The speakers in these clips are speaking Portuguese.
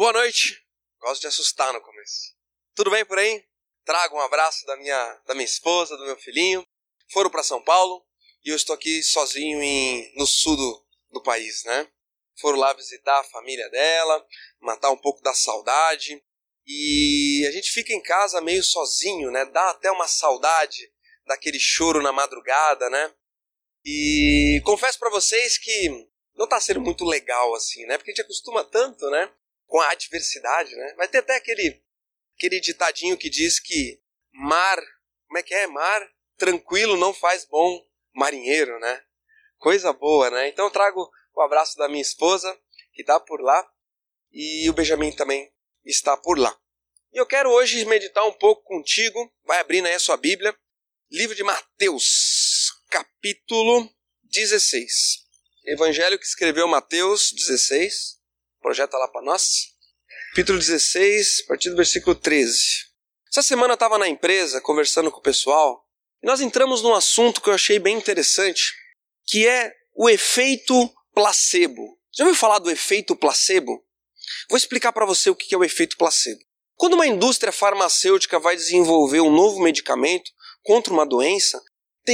Boa noite. Gosto de assustar no começo. Tudo bem por aí? Trago um abraço da minha, da minha esposa, do meu filhinho. Foram para São Paulo e eu estou aqui sozinho em, no sul do, do país, né? Foram lá visitar a família dela, matar um pouco da saudade. E a gente fica em casa meio sozinho, né? Dá até uma saudade daquele choro na madrugada, né? E confesso para vocês que não tá sendo muito legal assim, né? Porque a gente acostuma tanto, né? Com a adversidade, né? Vai ter até aquele, aquele ditadinho que diz que mar, como é que é? Mar tranquilo não faz bom marinheiro, né? Coisa boa, né? Então eu trago o abraço da minha esposa, que está por lá, e o Benjamin também está por lá. E eu quero hoje meditar um pouco contigo, vai abrindo aí a sua Bíblia, livro de Mateus, capítulo 16. Evangelho que escreveu Mateus 16, projeta lá para nós. Capítulo 16, a partir do versículo 13. Essa semana eu estava na empresa conversando com o pessoal e nós entramos num assunto que eu achei bem interessante, que é o efeito placebo. Já ouviu falar do efeito placebo? Vou explicar para você o que é o efeito placebo. Quando uma indústria farmacêutica vai desenvolver um novo medicamento contra uma doença,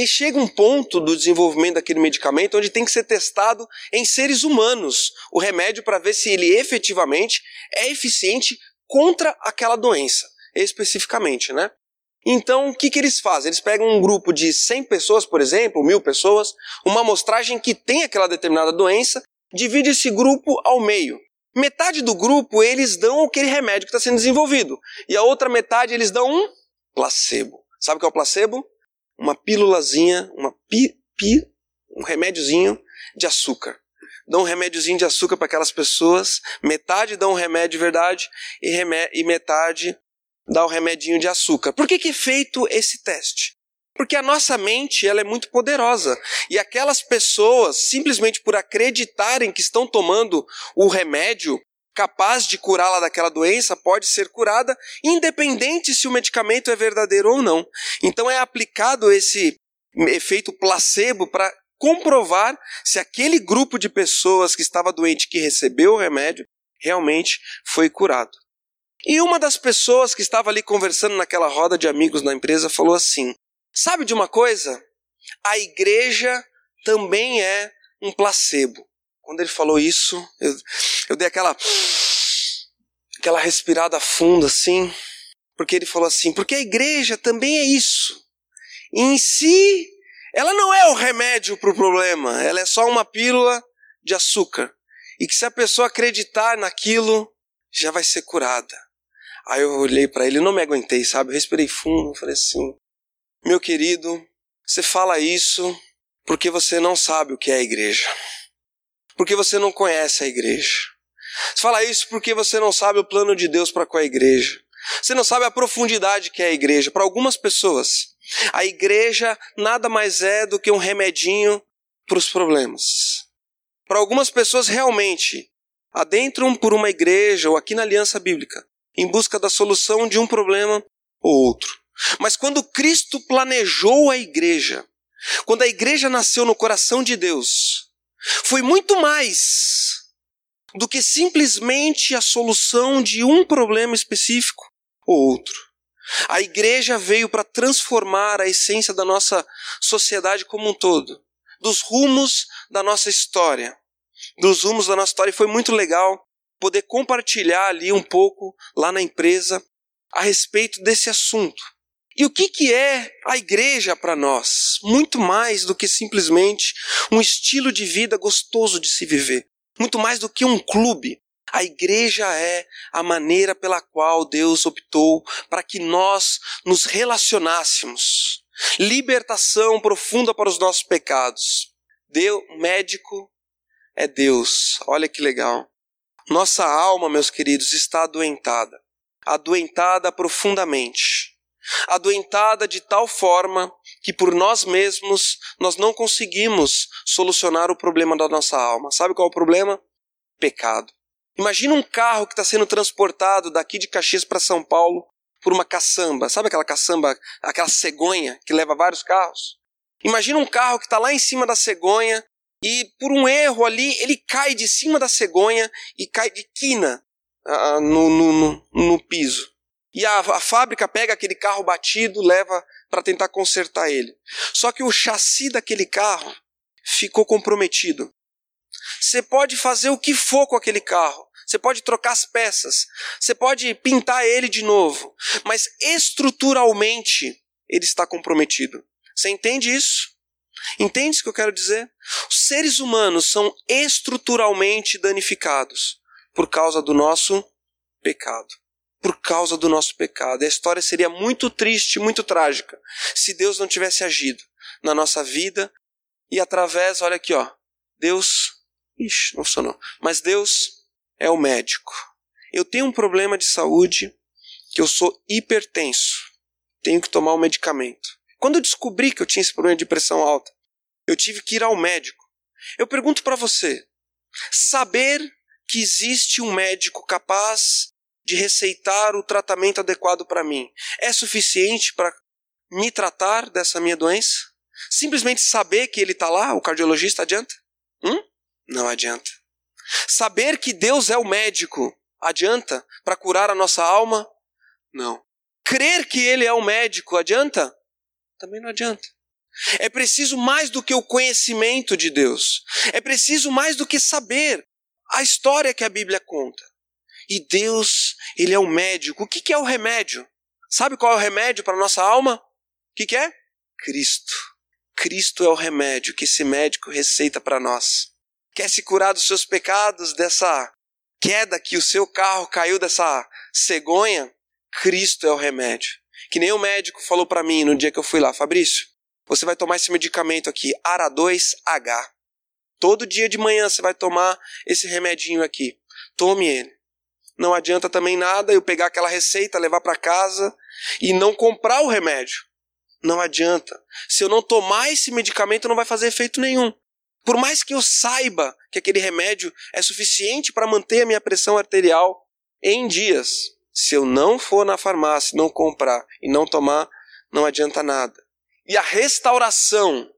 chega um ponto do desenvolvimento daquele medicamento onde tem que ser testado em seres humanos o remédio para ver se ele efetivamente é eficiente contra aquela doença, especificamente, né? Então, o que, que eles fazem? Eles pegam um grupo de 100 pessoas, por exemplo, mil pessoas, uma amostragem que tem aquela determinada doença, divide esse grupo ao meio. Metade do grupo eles dão aquele remédio que está sendo desenvolvido, e a outra metade eles dão um placebo. Sabe o que é o placebo? Uma pílulazinha, uma pi, pi, um remédiozinho de açúcar. Dão um remédiozinho de açúcar para aquelas pessoas, metade dão um remédio de verdade e, remé e metade dá o um remedinho de açúcar. Por que, que é feito esse teste? Porque a nossa mente ela é muito poderosa e aquelas pessoas, simplesmente por acreditarem que estão tomando o remédio, capaz de curá-la daquela doença pode ser curada, independente se o medicamento é verdadeiro ou não. Então é aplicado esse efeito placebo para comprovar se aquele grupo de pessoas que estava doente que recebeu o remédio realmente foi curado. E uma das pessoas que estava ali conversando naquela roda de amigos na empresa falou assim: Sabe de uma coisa? A igreja também é um placebo. Quando ele falou isso, eu, eu dei aquela aquela respirada funda assim, porque ele falou assim: porque a igreja também é isso. em si, ela não é o remédio para o problema, ela é só uma pílula de açúcar. E que se a pessoa acreditar naquilo, já vai ser curada. Aí eu olhei para ele, não me aguentei, sabe? Eu respirei fundo, falei assim: meu querido, você fala isso porque você não sabe o que é a igreja porque você não conhece a igreja. Você fala isso porque você não sabe o plano de Deus para com a igreja. Você não sabe a profundidade que é a igreja. Para algumas pessoas, a igreja nada mais é do que um remedinho para os problemas. Para algumas pessoas, realmente, adentram por uma igreja ou aqui na aliança bíblica, em busca da solução de um problema ou outro. Mas quando Cristo planejou a igreja, quando a igreja nasceu no coração de Deus, foi muito mais do que simplesmente a solução de um problema específico ou outro. A igreja veio para transformar a essência da nossa sociedade como um todo, dos rumos da nossa história. Dos rumos da nossa história, e foi muito legal poder compartilhar ali um pouco lá na empresa a respeito desse assunto. E o que, que é a igreja para nós? Muito mais do que simplesmente um estilo de vida gostoso de se viver. Muito mais do que um clube. A igreja é a maneira pela qual Deus optou para que nós nos relacionássemos. Libertação profunda para os nossos pecados. Deus, médico é Deus. Olha que legal. Nossa alma, meus queridos, está adoentada. Adoentada profundamente adoentada de tal forma que por nós mesmos nós não conseguimos solucionar o problema da nossa alma. Sabe qual é o problema? Pecado. Imagina um carro que está sendo transportado daqui de Caxias para São Paulo por uma caçamba. Sabe aquela caçamba, aquela cegonha que leva vários carros? Imagina um carro que está lá em cima da cegonha e por um erro ali ele cai de cima da cegonha e cai de quina uh, no, no, no, no, piso. E a, a fábrica pega aquele carro batido, leva para tentar consertar ele. Só que o chassi daquele carro ficou comprometido. Você pode fazer o que for com aquele carro. Você pode trocar as peças. Você pode pintar ele de novo. Mas estruturalmente ele está comprometido. Você entende isso? Entende o que eu quero dizer? Os seres humanos são estruturalmente danificados por causa do nosso pecado. Por causa do nosso pecado. E a história seria muito triste, muito trágica, se Deus não tivesse agido na nossa vida e através, olha aqui, ó, Deus, ixi, não funcionou, mas Deus é o médico. Eu tenho um problema de saúde que eu sou hipertenso. Tenho que tomar um medicamento. Quando eu descobri que eu tinha esse problema de pressão alta, eu tive que ir ao médico. Eu pergunto para você: saber que existe um médico capaz de receitar o tratamento adequado para mim é suficiente para me tratar dessa minha doença? Simplesmente saber que ele está lá, o cardiologista, adianta? Hum? Não adianta. Saber que Deus é o médico adianta para curar a nossa alma? Não. Crer que Ele é o médico adianta? Também não adianta. É preciso mais do que o conhecimento de Deus. É preciso mais do que saber a história que a Bíblia conta. E Deus, Ele é o médico. O que é o remédio? Sabe qual é o remédio para a nossa alma? O que é? Cristo. Cristo é o remédio que esse médico receita para nós. Quer se curar dos seus pecados, dessa queda que o seu carro caiu dessa cegonha? Cristo é o remédio. Que nem o médico falou para mim no dia que eu fui lá, Fabrício, você vai tomar esse medicamento aqui, ARA2H. Todo dia de manhã você vai tomar esse remedinho aqui. Tome ele. Não adianta também nada eu pegar aquela receita, levar para casa e não comprar o remédio. Não adianta. Se eu não tomar esse medicamento, não vai fazer efeito nenhum. Por mais que eu saiba que aquele remédio é suficiente para manter a minha pressão arterial em dias, se eu não for na farmácia, não comprar e não tomar, não adianta nada. E a restauração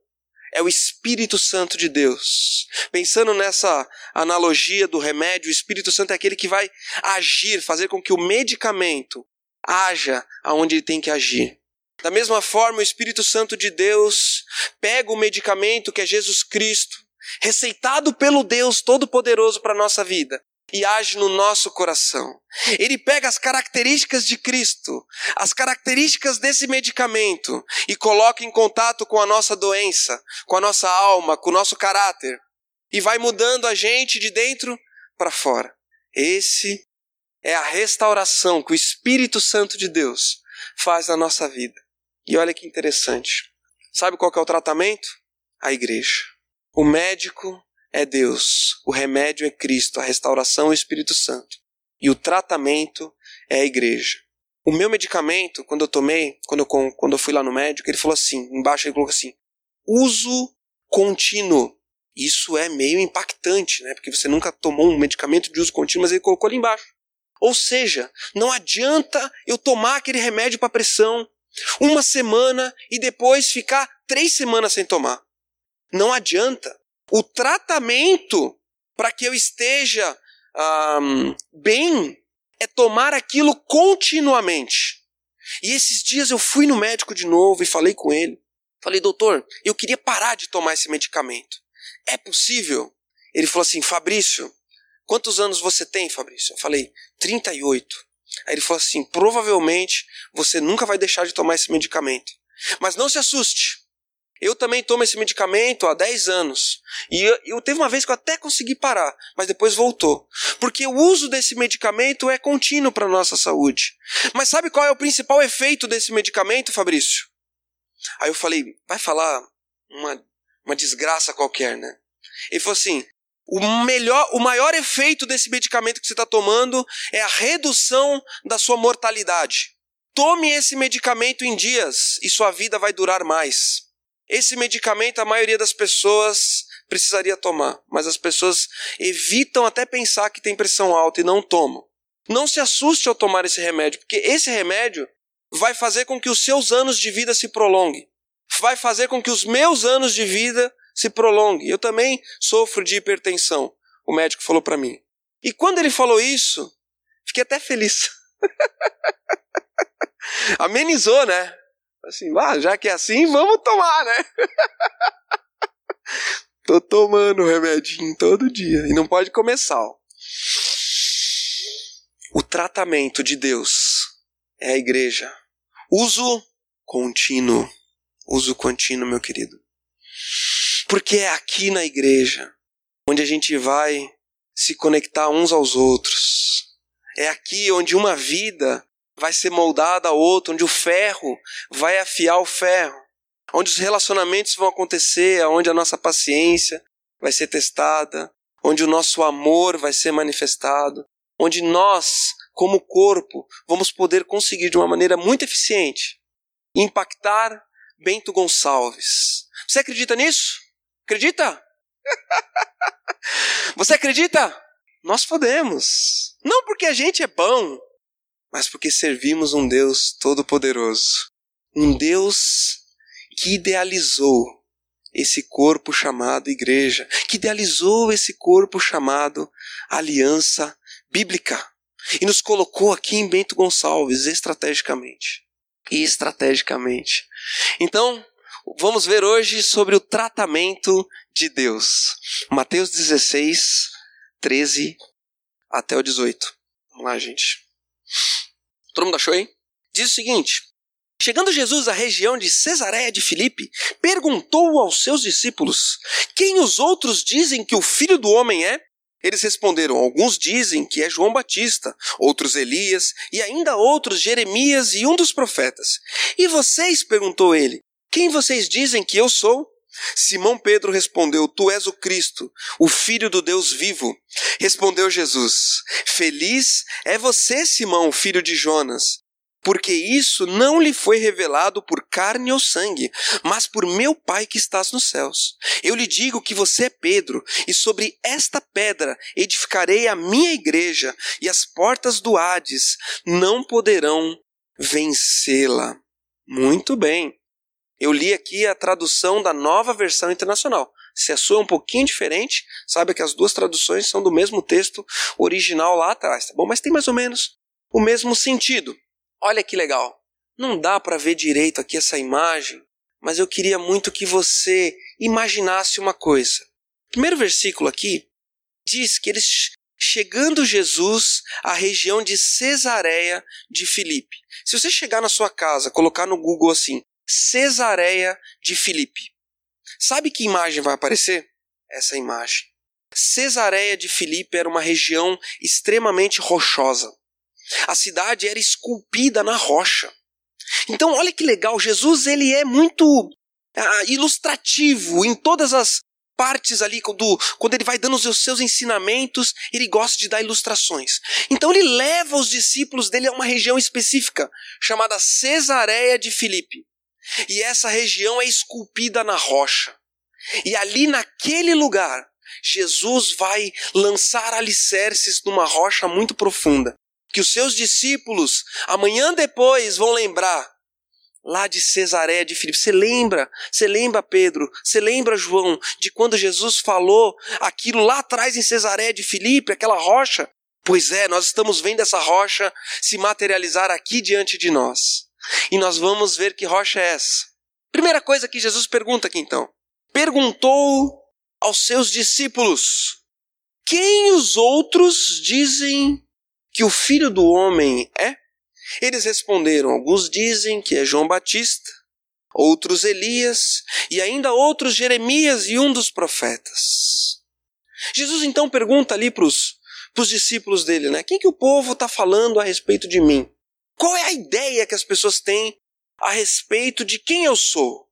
é o Espírito Santo de Deus. Pensando nessa analogia do remédio, o Espírito Santo é aquele que vai agir, fazer com que o medicamento haja aonde ele tem que agir. Da mesma forma, o Espírito Santo de Deus pega o medicamento que é Jesus Cristo, receitado pelo Deus Todo-Poderoso para a nossa vida, e age no nosso coração. Ele pega as características de Cristo, as características desse medicamento e coloca em contato com a nossa doença, com a nossa alma, com o nosso caráter e vai mudando a gente de dentro para fora. Esse é a restauração que o Espírito Santo de Deus faz na nossa vida. E olha que interessante. Sabe qual é o tratamento? A igreja. O médico é Deus, o remédio é Cristo, a restauração é o Espírito Santo. E o tratamento é a igreja. O meu medicamento, quando eu tomei, quando eu, quando eu fui lá no médico, ele falou assim, embaixo ele colocou assim, uso contínuo. Isso é meio impactante, né? Porque você nunca tomou um medicamento de uso contínuo, mas ele colocou ali embaixo. Ou seja, não adianta eu tomar aquele remédio para pressão uma semana e depois ficar três semanas sem tomar. Não adianta. O tratamento para que eu esteja um, bem é tomar aquilo continuamente. E esses dias eu fui no médico de novo e falei com ele. Falei, doutor, eu queria parar de tomar esse medicamento. É possível? Ele falou assim, Fabrício, quantos anos você tem, Fabrício? Eu falei, 38. Aí ele falou assim, provavelmente você nunca vai deixar de tomar esse medicamento. Mas não se assuste. Eu também tomo esse medicamento há 10 anos. E eu, eu, teve uma vez que eu até consegui parar, mas depois voltou. Porque o uso desse medicamento é contínuo para a nossa saúde. Mas sabe qual é o principal efeito desse medicamento, Fabrício? Aí eu falei, vai falar uma, uma desgraça qualquer, né? Ele falou assim: o melhor, o maior efeito desse medicamento que você está tomando é a redução da sua mortalidade. Tome esse medicamento em dias e sua vida vai durar mais. Esse medicamento a maioria das pessoas precisaria tomar, mas as pessoas evitam até pensar que tem pressão alta e não tomam. Não se assuste ao tomar esse remédio, porque esse remédio vai fazer com que os seus anos de vida se prolonguem. Vai fazer com que os meus anos de vida se prolonguem. Eu também sofro de hipertensão, o médico falou para mim. E quando ele falou isso, Fiquei até feliz. Amenizou, né? Assim, ah, já que é assim, vamos tomar, né? Tô tomando remedinho todo dia. E não pode comer sal. O tratamento de Deus é a igreja. Uso contínuo. Uso contínuo, meu querido. Porque é aqui na igreja onde a gente vai se conectar uns aos outros. É aqui onde uma vida vai ser moldada a outra, onde o ferro vai afiar o ferro, onde os relacionamentos vão acontecer, onde a nossa paciência vai ser testada, onde o nosso amor vai ser manifestado, onde nós, como corpo, vamos poder conseguir de uma maneira muito eficiente impactar Bento Gonçalves. Você acredita nisso? Acredita? Você acredita? Nós podemos. Não porque a gente é bom, mas porque servimos um Deus todo-poderoso. Um Deus que idealizou esse corpo chamado igreja, que idealizou esse corpo chamado aliança bíblica e nos colocou aqui em Bento Gonçalves estrategicamente. E estrategicamente. Então, vamos ver hoje sobre o tratamento de Deus. Mateus 16, 13 até o 18. Vamos lá, gente. Todo mundo achou, hein? Diz o seguinte: Chegando Jesus à região de Cesareia de Filipe, perguntou aos seus discípulos: Quem os outros dizem que o filho do homem é? Eles responderam: Alguns dizem que é João Batista, outros Elias, e ainda outros Jeremias e um dos profetas. E vocês? perguntou ele: Quem vocês dizem que eu sou? Simão Pedro respondeu: Tu és o Cristo, o Filho do Deus vivo. Respondeu Jesus: Feliz é você, Simão, filho de Jonas, porque isso não lhe foi revelado por carne ou sangue, mas por meu Pai que estás nos céus. Eu lhe digo que você é Pedro, e sobre esta pedra edificarei a minha igreja, e as portas do Hades não poderão vencê-la. Muito bem. Eu li aqui a tradução da nova versão internacional. Se a sua é um pouquinho diferente, saiba que as duas traduções são do mesmo texto original lá atrás, tá bom? Mas tem mais ou menos o mesmo sentido. Olha que legal. Não dá para ver direito aqui essa imagem, mas eu queria muito que você imaginasse uma coisa. O primeiro versículo aqui diz que eles chegando Jesus à região de Cesareia de Filipe. Se você chegar na sua casa, colocar no Google assim, Cesareia de Filipe. Sabe que imagem vai aparecer? Essa imagem. Cesareia de Filipe era uma região extremamente rochosa. A cidade era esculpida na rocha. Então, olha que legal, Jesus ele é muito ah, ilustrativo em todas as partes ali, quando, quando ele vai dando os seus ensinamentos, ele gosta de dar ilustrações. Então ele leva os discípulos dele a uma região específica, chamada Cesareia de Filipe. E essa região é esculpida na rocha. E ali naquele lugar, Jesus vai lançar alicerces numa rocha muito profunda, que os seus discípulos, amanhã depois, vão lembrar lá de Cesareia de Filipe. Você lembra? Você lembra, Pedro? Você lembra, João, de quando Jesus falou aquilo lá atrás em Cesareia de Filipe, aquela rocha? Pois é, nós estamos vendo essa rocha se materializar aqui diante de nós. E nós vamos ver que rocha é essa. Primeira coisa que Jesus pergunta aqui então. Perguntou aos seus discípulos: Quem os outros dizem que o filho do homem é? Eles responderam: Alguns dizem que é João Batista, outros Elias, e ainda outros Jeremias e um dos profetas. Jesus então pergunta ali para os discípulos dele, né? Quem que o povo está falando a respeito de mim? Qual é a ideia que as pessoas têm a respeito de quem eu sou?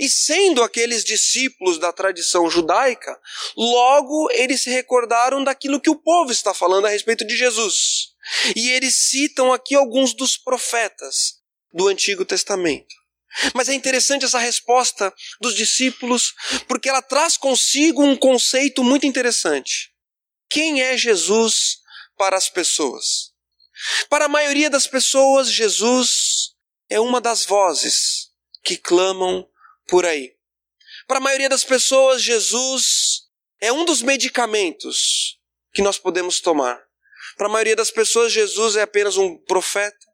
E sendo aqueles discípulos da tradição judaica, logo eles se recordaram daquilo que o povo está falando a respeito de Jesus. E eles citam aqui alguns dos profetas do Antigo Testamento. Mas é interessante essa resposta dos discípulos, porque ela traz consigo um conceito muito interessante. Quem é Jesus para as pessoas? Para a maioria das pessoas, Jesus é uma das vozes que clamam por aí. Para a maioria das pessoas, Jesus é um dos medicamentos que nós podemos tomar. Para a maioria das pessoas, Jesus é apenas um profeta.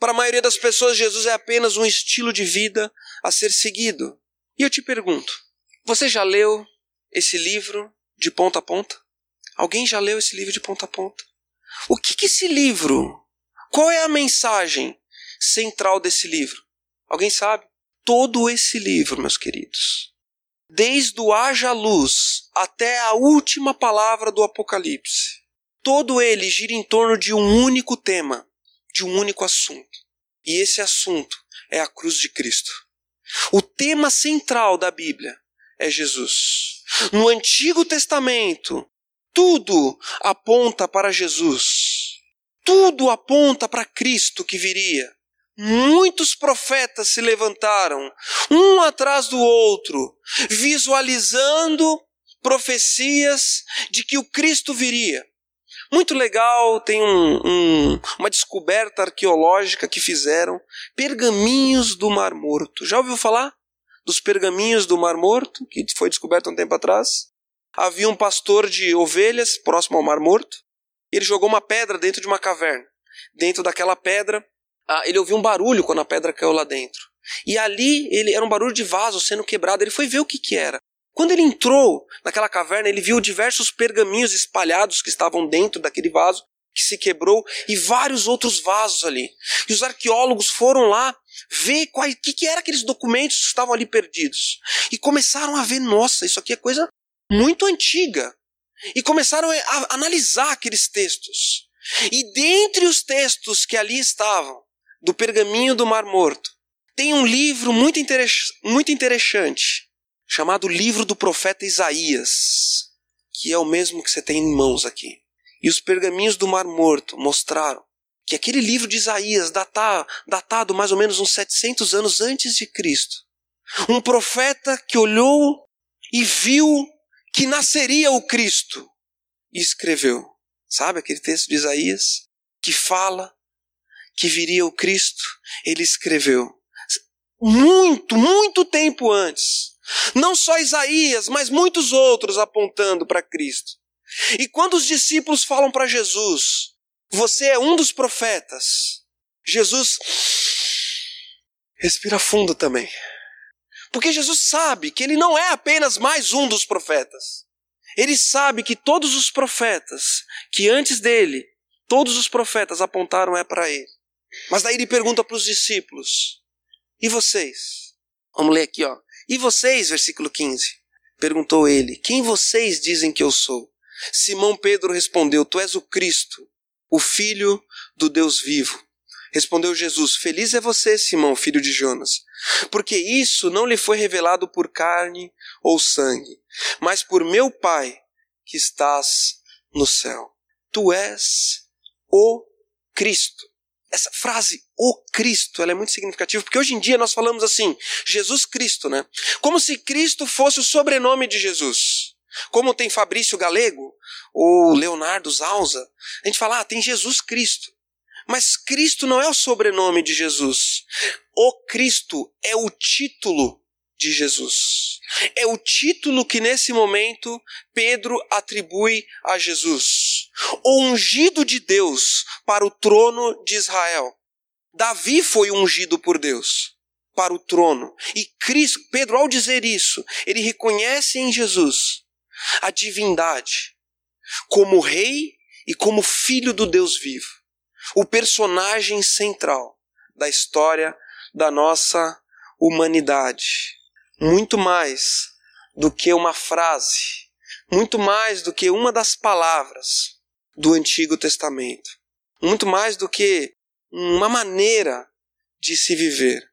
Para a maioria das pessoas, Jesus é apenas um estilo de vida a ser seguido. E eu te pergunto: você já leu esse livro de ponta a ponta? Alguém já leu esse livro de ponta a ponta? O que, que esse livro? Qual é a mensagem central desse livro? Alguém sabe? Todo esse livro, meus queridos, desde o haja luz até a última palavra do Apocalipse, todo ele gira em torno de um único tema, de um único assunto. E esse assunto é a cruz de Cristo. O tema central da Bíblia é Jesus. No Antigo Testamento, tudo aponta para Jesus. Tudo aponta para Cristo que viria. Muitos profetas se levantaram, um atrás do outro, visualizando profecias de que o Cristo viria. Muito legal, tem um, um, uma descoberta arqueológica que fizeram: pergaminhos do Mar Morto. Já ouviu falar dos pergaminhos do Mar Morto, que foi descoberto um tempo atrás? Havia um pastor de ovelhas próximo ao Mar Morto. Ele jogou uma pedra dentro de uma caverna. Dentro daquela pedra ah, ele ouviu um barulho quando a pedra caiu lá dentro. E ali ele era um barulho de vaso sendo quebrado. Ele foi ver o que, que era. Quando ele entrou naquela caverna, ele viu diversos pergaminhos espalhados que estavam dentro daquele vaso que se quebrou e vários outros vasos ali. E os arqueólogos foram lá ver o que, que eram aqueles documentos que estavam ali perdidos. E começaram a ver, nossa, isso aqui é coisa muito antiga. E começaram a analisar aqueles textos. E dentre os textos que ali estavam, do pergaminho do Mar Morto, tem um livro muito, muito interessante, chamado Livro do Profeta Isaías, que é o mesmo que você tem em mãos aqui. E os pergaminhos do Mar Morto mostraram que aquele livro de Isaías, datado, datado mais ou menos uns 700 anos antes de Cristo, um profeta que olhou e viu que nasceria o Cristo e escreveu. Sabe aquele texto de Isaías que fala que viria o Cristo, ele escreveu. Muito, muito tempo antes. Não só Isaías, mas muitos outros apontando para Cristo. E quando os discípulos falam para Jesus, você é um dos profetas, Jesus respira fundo também. Porque Jesus sabe que ele não é apenas mais um dos profetas. Ele sabe que todos os profetas que antes dele, todos os profetas apontaram é para ele. Mas daí ele pergunta para os discípulos: E vocês? Vamos ler aqui, ó. E vocês, versículo 15. Perguntou ele: Quem vocês dizem que eu sou? Simão Pedro respondeu: Tu és o Cristo, o Filho do Deus vivo. Respondeu Jesus: Feliz é você, Simão, filho de Jonas, porque isso não lhe foi revelado por carne ou sangue, mas por meu Pai que estás no céu. Tu és o Cristo essa frase, o Cristo, ela é muito significativa, porque hoje em dia nós falamos assim, Jesus Cristo, né? Como se Cristo fosse o sobrenome de Jesus. Como tem Fabrício Galego ou Leonardo Zausa, a gente fala, ah, tem Jesus Cristo. Mas Cristo não é o sobrenome de Jesus. O Cristo é o título de Jesus. É o título que nesse momento Pedro atribui a Jesus. O ungido de Deus para o trono de Israel. Davi foi ungido por Deus para o trono. E Cristo, Pedro, ao dizer isso, ele reconhece em Jesus a divindade como rei e como filho do Deus vivo. O personagem central da história da nossa humanidade muito mais do que uma frase, muito mais do que uma das palavras do Antigo Testamento, muito mais do que uma maneira de se viver.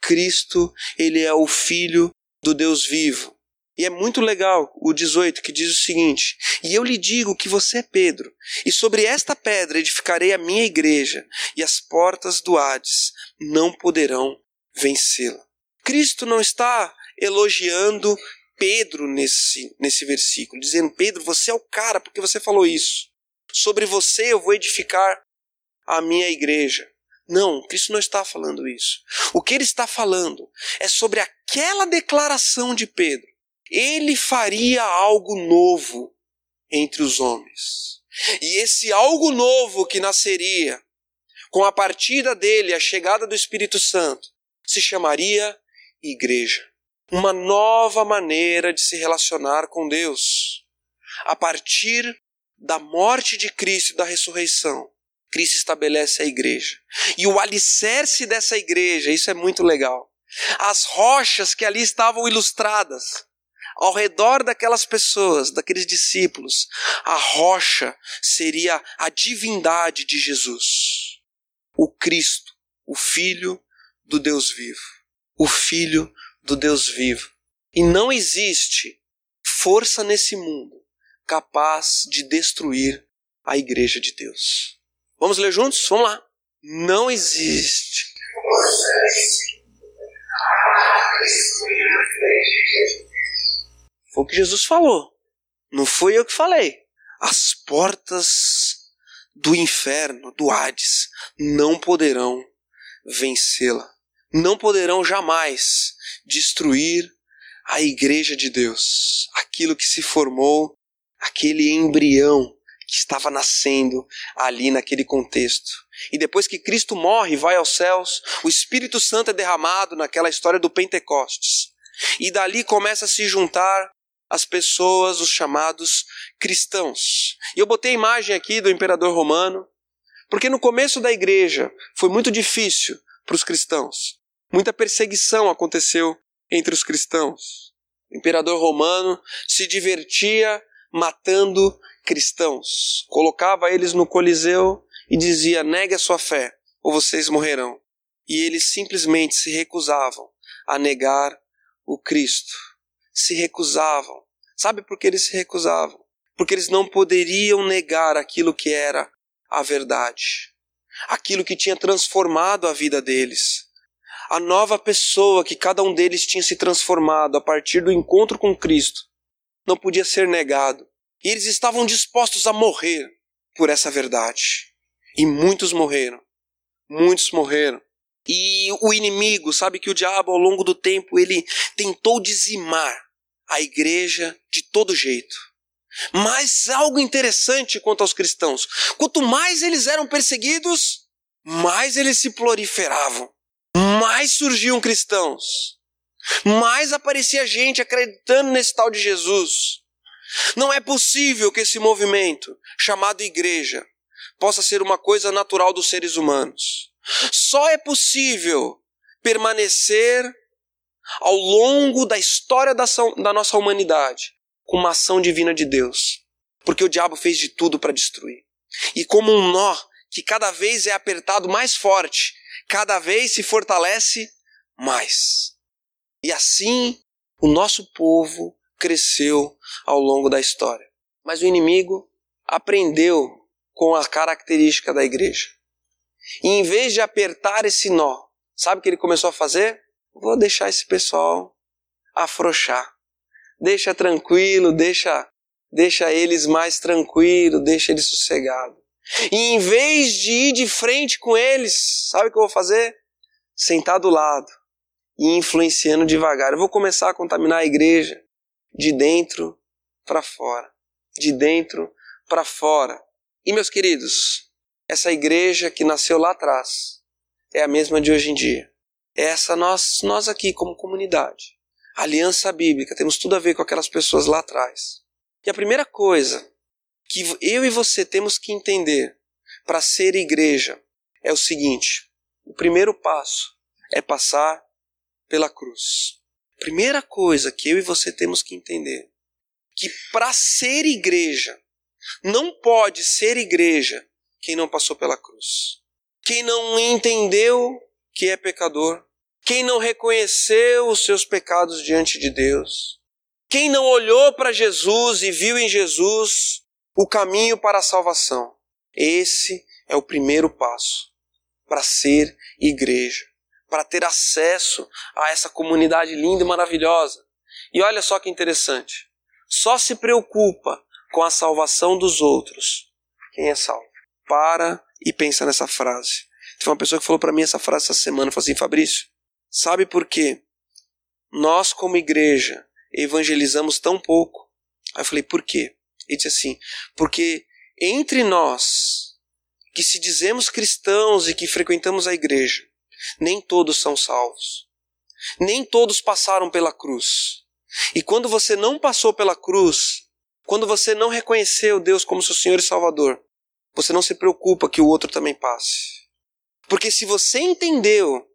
Cristo, ele é o filho do Deus vivo. E é muito legal o 18 que diz o seguinte: E eu lhe digo que você é Pedro, e sobre esta pedra edificarei a minha igreja, e as portas do Hades não poderão vencê-la. Cristo não está elogiando Pedro nesse, nesse versículo, dizendo: Pedro, você é o cara porque você falou isso. Sobre você eu vou edificar a minha igreja. Não, Cristo não está falando isso. O que ele está falando é sobre aquela declaração de Pedro. Ele faria algo novo entre os homens. E esse algo novo que nasceria com a partida dele, a chegada do Espírito Santo, se chamaria igreja. Uma nova maneira de se relacionar com Deus. A partir da morte de Cristo e da ressurreição, Cristo estabelece a igreja. E o alicerce dessa igreja, isso é muito legal. As rochas que ali estavam ilustradas, ao redor daquelas pessoas, daqueles discípulos, a rocha seria a divindade de Jesus. O Cristo, o Filho do Deus vivo. O Filho do Deus vivo. E não existe força nesse mundo capaz de destruir a igreja de Deus. Vamos ler juntos? Vamos lá. Não existe. Foi o que Jesus falou. Não foi eu que falei. As portas do inferno, do Hades, não poderão vencê-la. Não poderão jamais destruir a igreja de Deus, aquilo que se formou, aquele embrião que estava nascendo ali naquele contexto. E depois que Cristo morre e vai aos céus, o Espírito Santo é derramado naquela história do Pentecostes. E dali começa a se juntar as pessoas, os chamados cristãos. E eu botei a imagem aqui do imperador romano, porque no começo da igreja foi muito difícil para os cristãos. Muita perseguição aconteceu entre os cristãos. O imperador romano se divertia matando cristãos. Colocava eles no Coliseu e dizia: negue a sua fé, ou vocês morrerão. E eles simplesmente se recusavam a negar o Cristo. Se recusavam. Sabe por que eles se recusavam? Porque eles não poderiam negar aquilo que era a verdade, aquilo que tinha transformado a vida deles, a nova pessoa que cada um deles tinha se transformado a partir do encontro com Cristo não podia ser negado. E eles estavam dispostos a morrer por essa verdade. E muitos morreram. Muitos morreram. E o inimigo, sabe que o diabo ao longo do tempo ele tentou dizimar a igreja de todo jeito. Mas algo interessante quanto aos cristãos: quanto mais eles eram perseguidos, mais eles se proliferavam, mais surgiam cristãos mais aparecia gente acreditando nesse tal de Jesus. Não é possível que esse movimento, chamado igreja, possa ser uma coisa natural dos seres humanos. Só é possível permanecer ao longo da história da, nossa humanidade com uma ação divina de Deus. Porque o diabo fez de tudo para destruir. E como um nó que cada vez é apertado mais forte, cada vez se fortalece mais. E assim o nosso povo cresceu ao longo da história. Mas o inimigo aprendeu com a característica da igreja. E em vez de apertar esse nó, sabe o que ele começou a fazer? Vou deixar esse pessoal afrouxar. Deixa tranquilo, deixa deixa eles mais tranquilo, deixa eles sossegados. E em vez de ir de frente com eles, sabe o que eu vou fazer? Sentar do lado e influenciando devagar. Eu vou começar a contaminar a igreja de dentro para fora, de dentro para fora. E meus queridos, essa igreja que nasceu lá atrás é a mesma de hoje em dia. Essa nós nós aqui como comunidade, Aliança Bíblica, temos tudo a ver com aquelas pessoas lá atrás. E a primeira coisa que eu e você temos que entender para ser igreja é o seguinte: o primeiro passo é passar pela cruz. Primeira coisa que eu e você temos que entender, que para ser igreja, não pode ser igreja quem não passou pela cruz. Quem não entendeu que é pecador, quem não reconheceu os seus pecados diante de Deus, quem não olhou para Jesus e viu em Jesus o caminho para a salvação. Esse é o primeiro passo para ser igreja para ter acesso a essa comunidade linda e maravilhosa. E olha só que interessante. Só se preocupa com a salvação dos outros quem é salvo. Para e pensa nessa frase. Tem uma pessoa que falou para mim essa frase essa semana, falou assim, Fabrício, sabe por quê? Nós como igreja evangelizamos tão pouco. Aí eu falei, por quê? Ele disse assim, porque entre nós, que se dizemos cristãos e que frequentamos a igreja, nem todos são salvos. Nem todos passaram pela cruz. E quando você não passou pela cruz, quando você não reconheceu Deus como seu Senhor e Salvador, você não se preocupa que o outro também passe. Porque se você entendeu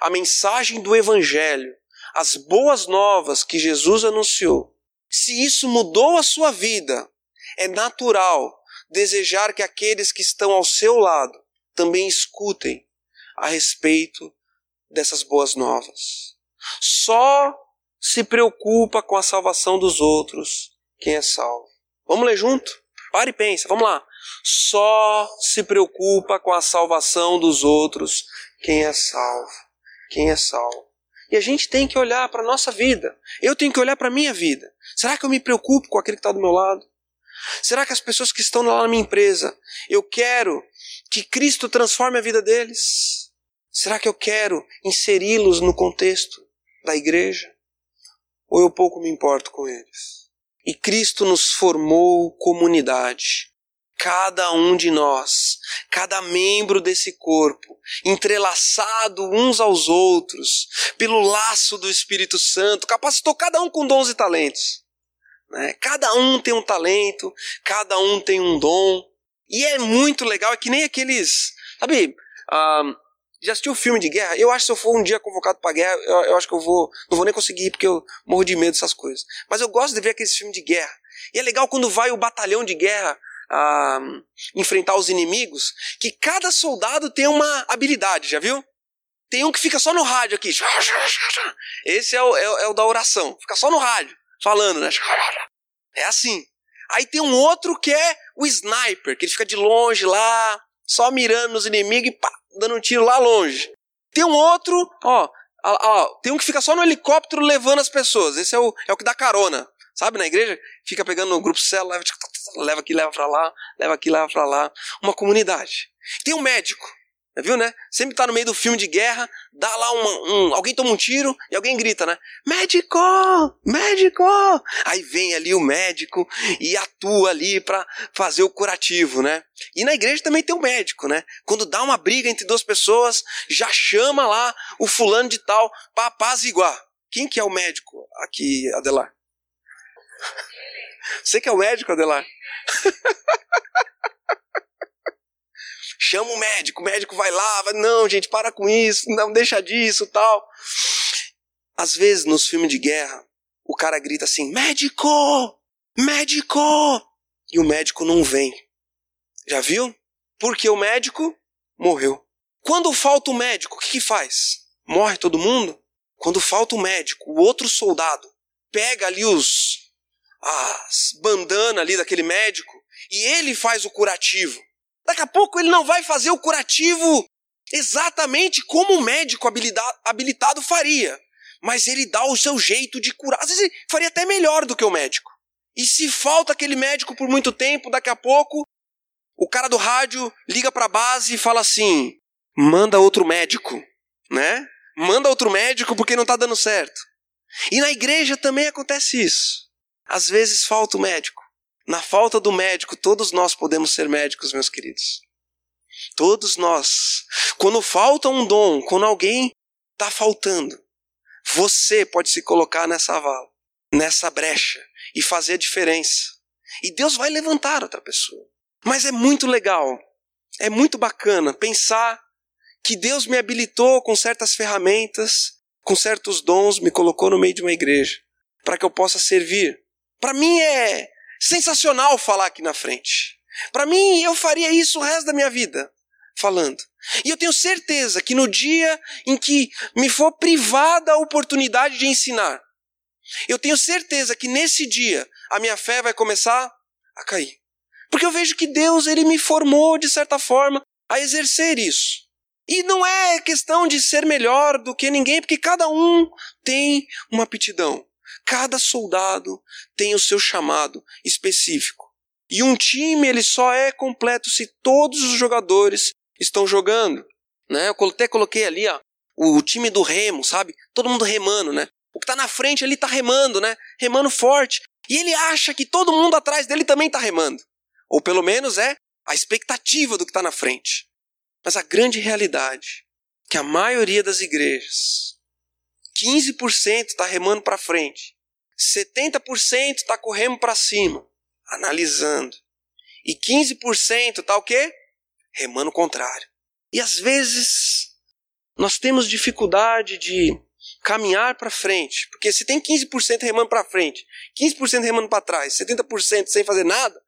a mensagem do Evangelho, as boas novas que Jesus anunciou, se isso mudou a sua vida, é natural desejar que aqueles que estão ao seu lado também escutem a respeito dessas boas novas. Só se preocupa com a salvação dos outros quem é salvo. Vamos ler junto? Pare e pensa, vamos lá. Só se preocupa com a salvação dos outros quem é salvo. Quem é salvo. E a gente tem que olhar para a nossa vida. Eu tenho que olhar para a minha vida. Será que eu me preocupo com aquele que está do meu lado? Será que as pessoas que estão lá na minha empresa, eu quero que Cristo transforme a vida deles? Será que eu quero inseri-los no contexto da igreja? Ou eu pouco me importo com eles? E Cristo nos formou comunidade. Cada um de nós, cada membro desse corpo, entrelaçado uns aos outros, pelo laço do Espírito Santo, capacitou cada um com dons e talentos. Né? Cada um tem um talento, cada um tem um dom. E é muito legal, é que nem aqueles. Sabe, uh, já assistiu filme de guerra? Eu acho que se eu for um dia convocado para guerra, eu, eu, acho que eu vou. Não vou nem conseguir ir, porque eu morro de medo dessas coisas. Mas eu gosto de ver aqueles filmes de guerra. E é legal quando vai o batalhão de guerra a enfrentar os inimigos, que cada soldado tem uma habilidade, já viu? Tem um que fica só no rádio aqui. Esse é o, é, é o da oração. Fica só no rádio, falando, né? É assim. Aí tem um outro que é o sniper, que ele fica de longe lá, só mirando nos inimigos e pá, dando um tiro lá longe. Tem um outro, ó, ó, tem um que fica só no helicóptero levando as pessoas. Esse é o, é o que dá carona. Sabe, na igreja, fica pegando no grupo célula, leva, aqui, leva pra lá, leva aqui, leva pra lá. Uma comunidade. Tem um médico. Viu, né? Sempre tá no meio do filme de guerra, dá lá uma, um. Alguém toma um tiro e alguém grita, né? Médico! Médico! Aí vem ali o médico e atua ali para fazer o curativo, né? E na igreja também tem o médico, né? Quando dá uma briga entre duas pessoas, já chama lá o fulano de tal pra apaziguar. Quem que é o médico aqui, Adelar? Você que é o médico, Adelar? chama o médico, o médico vai lá, vai, não, gente, para com isso, não deixa disso, tal. Às vezes nos filmes de guerra, o cara grita assim: "Médico! Médico!" E o médico não vem. Já viu? Porque o médico morreu. Quando falta o médico, o que, que faz? Morre todo mundo? Quando falta o médico, o outro soldado pega ali os as bandanas ali daquele médico e ele faz o curativo. Daqui a pouco ele não vai fazer o curativo exatamente como o médico habilitado faria. Mas ele dá o seu jeito de curar. Às vezes ele faria até melhor do que o médico. E se falta aquele médico por muito tempo, daqui a pouco, o cara do rádio liga para a base e fala assim: manda outro médico, né? Manda outro médico porque não está dando certo. E na igreja também acontece isso. Às vezes falta o médico. Na falta do médico, todos nós podemos ser médicos, meus queridos. Todos nós. Quando falta um dom, quando alguém está faltando, você pode se colocar nessa vala, nessa brecha e fazer a diferença. E Deus vai levantar outra pessoa. Mas é muito legal, é muito bacana pensar que Deus me habilitou com certas ferramentas, com certos dons, me colocou no meio de uma igreja, para que eu possa servir. Para mim é sensacional falar aqui na frente. Para mim, eu faria isso o resto da minha vida, falando. E eu tenho certeza que no dia em que me for privada a oportunidade de ensinar, eu tenho certeza que nesse dia a minha fé vai começar a cair. Porque eu vejo que Deus ele me formou de certa forma a exercer isso. E não é questão de ser melhor do que ninguém, porque cada um tem uma aptidão. Cada soldado tem o seu chamado específico. E um time ele só é completo se todos os jogadores estão jogando. Né? Eu até coloquei ali ó, o time do remo, sabe? Todo mundo remando, né? O que está na frente ali está remando, né? Remando forte. E ele acha que todo mundo atrás dele também está remando. Ou pelo menos é a expectativa do que está na frente. Mas a grande realidade é que a maioria das igrejas, 15% está remando para frente, 70% está correndo para cima, analisando. E 15% está o quê? Remando o contrário. E às vezes nós temos dificuldade de caminhar para frente, porque se tem 15% remando para frente, 15% remando para trás, 70% sem fazer nada, o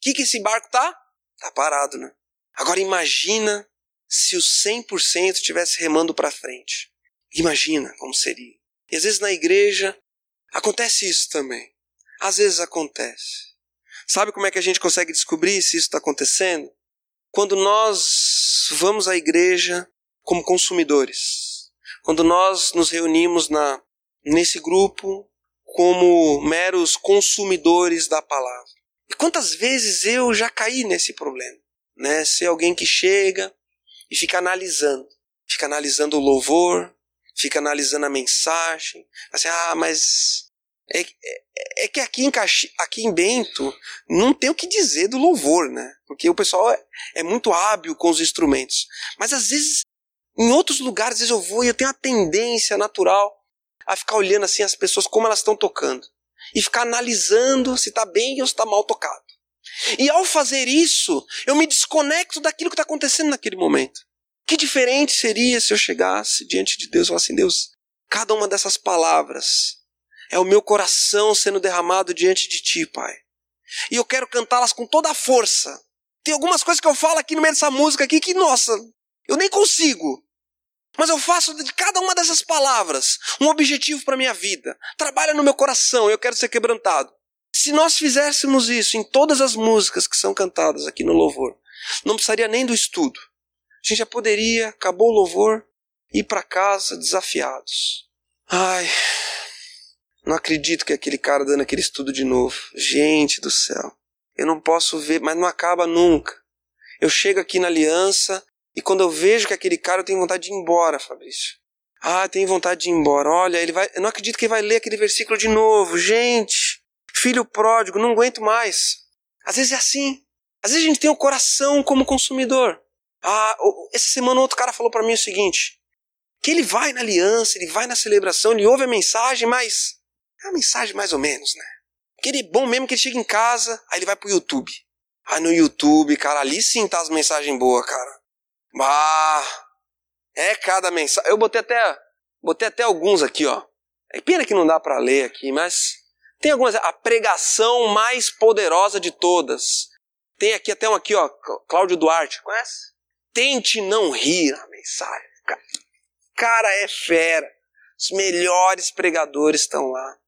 que, que esse barco tá? Tá parado, né? Agora imagina se os 100% estivesse remando para frente. Imagina como seria. E às vezes na igreja acontece isso também. Às vezes acontece. Sabe como é que a gente consegue descobrir se isso está acontecendo? Quando nós vamos à igreja como consumidores. Quando nós nos reunimos na, nesse grupo como meros consumidores da palavra. E quantas vezes eu já caí nesse problema? Né? Ser alguém que chega e fica analisando. Fica analisando o louvor, fica analisando a mensagem. Assim, ah, mas é, é, é, que aqui em, Caxi, aqui em Bento não tem o que dizer do louvor, né? Porque o pessoal é, é, muito hábil com os instrumentos. Mas às vezes, em outros lugares, às vezes eu vou e eu tenho a tendência natural a ficar olhando assim as pessoas como elas estão tocando. E ficar analisando se está bem ou se está mal tocado. E ao fazer isso, eu me desconecto daquilo que está acontecendo naquele momento. Que diferente seria se eu chegasse diante de Deus e falasse assim, Deus, cada uma dessas palavras é o meu coração sendo derramado diante de ti, Pai. E eu quero cantá-las com toda a força. Tem algumas coisas que eu falo aqui no meio dessa música aqui que, nossa, eu nem consigo. Mas eu faço de cada uma dessas palavras um objetivo para minha vida. Trabalha no meu coração, eu quero ser quebrantado. Se nós fizéssemos isso em todas as músicas que são cantadas aqui no louvor, não precisaria nem do estudo. A gente já poderia, acabou o louvor, ir para casa desafiados. Ai, não acredito que aquele cara dando aquele estudo de novo. Gente do céu. Eu não posso ver, mas não acaba nunca. Eu chego aqui na aliança e quando eu vejo que aquele cara eu tenho vontade de ir embora, Fabrício. Ah, tenho vontade de ir embora. Olha, ele vai. Eu não acredito que ele vai ler aquele versículo de novo. Gente, filho pródigo, não aguento mais. Às vezes é assim. Às vezes a gente tem o coração como consumidor. Ah, essa semana outro cara falou para mim o seguinte: que ele vai na aliança, ele vai na celebração, ele ouve a mensagem, mas é uma mensagem mais ou menos, né? Aquele bom mesmo que ele chega em casa, aí ele vai pro YouTube. Aí no YouTube, cara, ali sim tá as mensagens boas, cara. Bah, é cada mensagem. Eu botei até, botei até alguns aqui, ó. É pena que não dá para ler aqui, mas tem algumas. A pregação mais poderosa de todas. Tem aqui até um aqui, ó, Cláudio Duarte, conhece? Tente não rir a mensagem. Cara, é fera. Os melhores pregadores estão lá.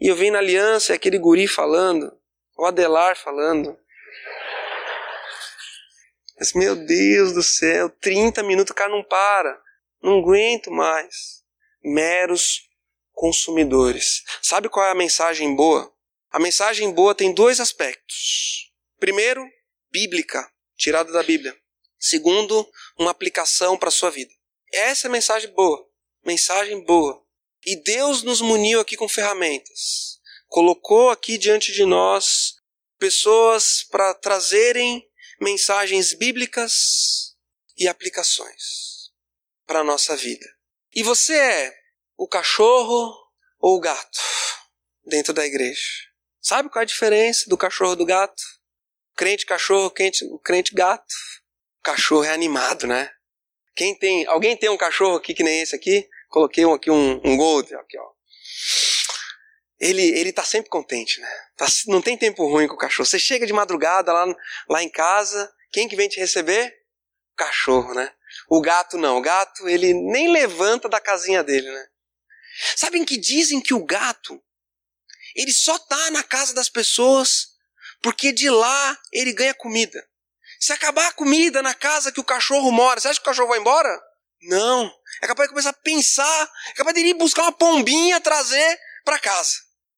E eu vim na aliança, aquele guri falando, o Adelar falando. Mas, meu Deus do céu, 30 minutos o cara não para. Não aguento mais. Meros consumidores. Sabe qual é a mensagem boa? A mensagem boa tem dois aspectos. Primeiro, bíblica, tirada da Bíblia. Segundo, uma aplicação para a sua vida. Essa é a mensagem boa. Mensagem boa. E Deus nos muniu aqui com ferramentas. Colocou aqui diante de nós pessoas para trazerem mensagens bíblicas e aplicações para a nossa vida. E você é o cachorro ou o gato dentro da igreja? Sabe qual é a diferença do cachorro do gato? Crente cachorro, crente, crente gato. Cachorro é animado, né? Quem tem, alguém tem um cachorro aqui que nem esse aqui? Coloquei um, aqui um, um gold, aqui, ó. Ele, ele tá sempre contente, né? Tá, não tem tempo ruim com o cachorro. Você chega de madrugada lá, lá em casa, quem que vem te receber? O cachorro, né? O gato não. O gato, ele nem levanta da casinha dele, né? Sabem que dizem que o gato, ele só tá na casa das pessoas porque de lá ele ganha comida. Se acabar a comida na casa que o cachorro mora, você acha que o cachorro vai embora? Não. É capaz de começar a pensar, é capaz de ir buscar uma pombinha, trazer para casa.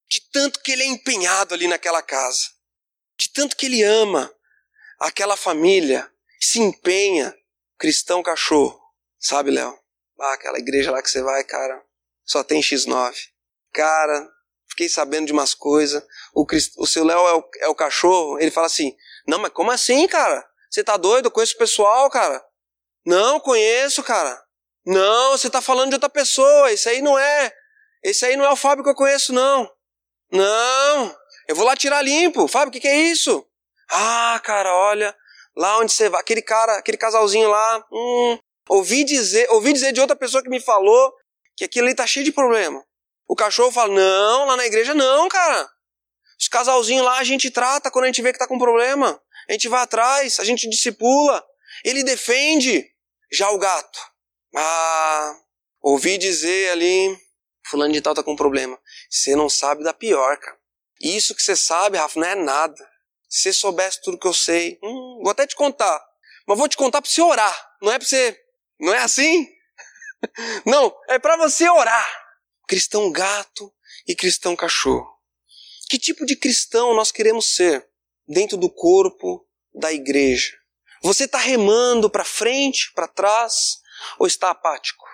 De tanto que ele é empenhado ali naquela casa. De tanto que ele ama aquela família, se empenha. Cristão cachorro. Sabe, Léo? Ah, aquela igreja lá que você vai, cara, só tem X9. Cara, fiquei sabendo de umas coisas. O, o seu Léo é o, é o cachorro, ele fala assim: Não, mas como assim, cara? Você tá doido? Eu conheço o pessoal, cara. Não, conheço, cara. Não, você tá falando de outra pessoa. Esse aí não é. Esse aí não é o Fábio que eu conheço, não. Não. Eu vou lá tirar limpo. Fábio, o que, que é isso? Ah, cara, olha. Lá onde você vai. Aquele cara, aquele casalzinho lá. Hum, ouvi dizer, ouvi dizer de outra pessoa que me falou que aquilo ali tá cheio de problema. O cachorro fala: Não, lá na igreja não, cara. Os casalzinhos lá a gente trata quando a gente vê que tá com problema. A gente vai atrás, a gente discipula. Ele defende. Já o gato. Ah, ouvi dizer ali, fulano de tal tá com problema. Você não sabe da pior, cara. Isso que você sabe, Rafa, não é nada. Se você soubesse tudo que eu sei, hum, vou até te contar. Mas vou te contar para você orar. Não é para você. Não é assim? não, é para você orar. Cristão gato e cristão cachorro. Que tipo de cristão nós queremos ser dentro do corpo da igreja? Você está remando para frente, para trás, ou está apático?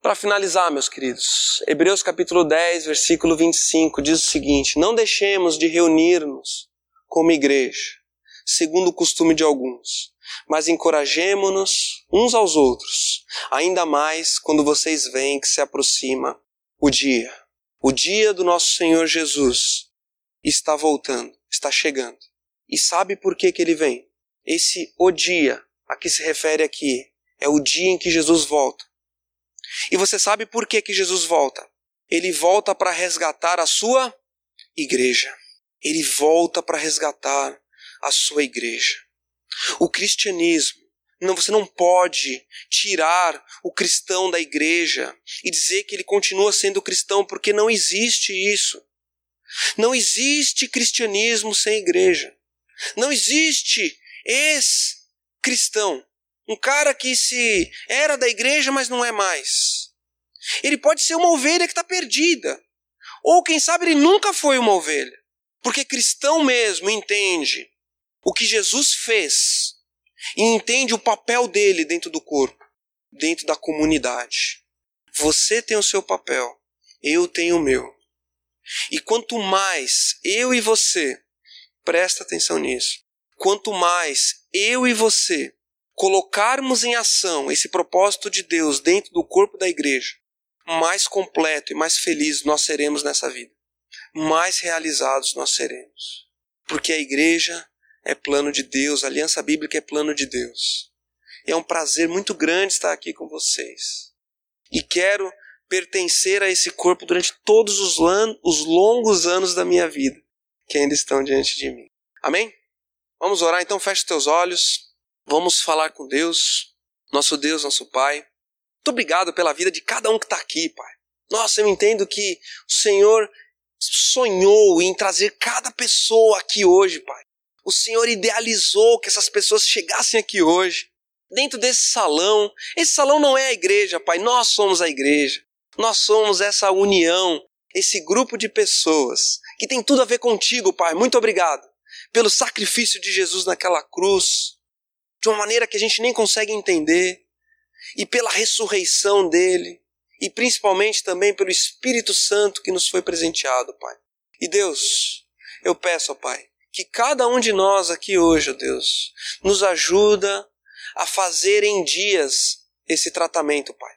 Para finalizar, meus queridos, Hebreus capítulo 10, versículo 25 diz o seguinte: Não deixemos de reunir-nos como igreja, segundo o costume de alguns, mas encorajemo-nos uns aos outros, ainda mais quando vocês veem que se aproxima o dia. O dia do nosso Senhor Jesus está voltando, está chegando. E sabe por que, que ele vem? Esse o dia a que se refere aqui é o dia em que Jesus volta. E você sabe por que, que Jesus volta? Ele volta para resgatar a sua igreja. Ele volta para resgatar a sua igreja. O cristianismo, não, você não pode tirar o cristão da igreja e dizer que ele continua sendo cristão, porque não existe isso. Não existe cristianismo sem igreja. Não existe ex-cristão um cara que se era da igreja, mas não é mais. Ele pode ser uma ovelha que está perdida. Ou quem sabe ele nunca foi uma ovelha. Porque cristão mesmo entende o que Jesus fez e entende o papel dele dentro do corpo, dentro da comunidade. Você tem o seu papel, eu tenho o meu. E quanto mais eu e você, presta atenção nisso, quanto mais eu e você colocarmos em ação esse propósito de Deus dentro do corpo da igreja, mais completo e mais feliz nós seremos nessa vida. Mais realizados nós seremos. Porque a igreja é plano de Deus, a aliança bíblica é plano de Deus. E é um prazer muito grande estar aqui com vocês. E quero pertencer a esse corpo durante todos os, os longos anos da minha vida que ainda estão diante de mim. Amém? Vamos orar então, feche teus olhos. Vamos falar com Deus, nosso Deus, nosso Pai. Muito obrigado pela vida de cada um que está aqui, Pai. Nossa, eu entendo que o Senhor sonhou em trazer cada pessoa aqui hoje, Pai. O Senhor idealizou que essas pessoas chegassem aqui hoje, dentro desse salão. Esse salão não é a igreja, Pai, nós somos a igreja. Nós somos essa união, esse grupo de pessoas que tem tudo a ver contigo, Pai. Muito obrigado pelo sacrifício de Jesus naquela cruz de uma maneira que a gente nem consegue entender, e pela ressurreição dele, e principalmente também pelo Espírito Santo que nos foi presenteado, Pai. E Deus, eu peço, Pai, que cada um de nós aqui hoje, Deus, nos ajuda a fazer em dias esse tratamento, Pai,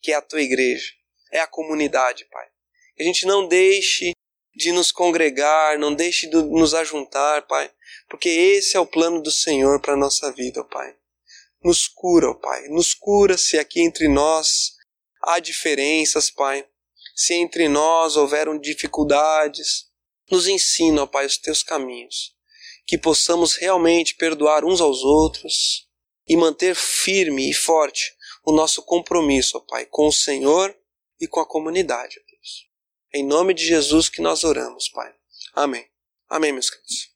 que é a tua igreja, é a comunidade, Pai. Que a gente não deixe de nos congregar, não deixe de nos ajuntar, Pai, porque esse é o plano do Senhor para a nossa vida, Pai. Nos cura, Pai, nos cura se aqui entre nós há diferenças, Pai. Se entre nós houveram dificuldades, nos ensina, Pai, os teus caminhos. Que possamos realmente perdoar uns aos outros e manter firme e forte o nosso compromisso, Pai, com o Senhor e com a comunidade. Em nome de Jesus que nós oramos, Pai. Amém. Amém, meus queridos.